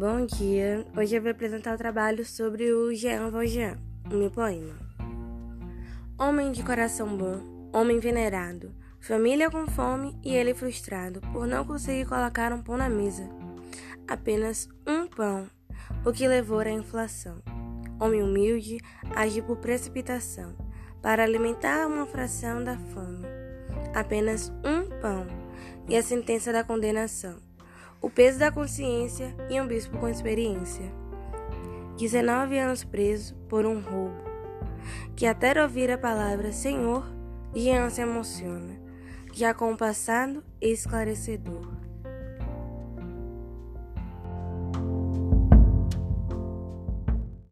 Bom dia! Hoje eu vou apresentar o trabalho sobre o Jean Valjean, o meu poema. Homem de coração bom, homem venerado, família com fome e ele frustrado por não conseguir colocar um pão na mesa. Apenas um pão, o que levou à inflação. Homem humilde age por precipitação para alimentar uma fração da fome. Apenas um pão e a sentença da condenação o peso da consciência e um bispo com experiência. 19 anos preso por um roubo, que até ouvir a palavra Senhor, Jean se emociona, já com o passado esclarecedor.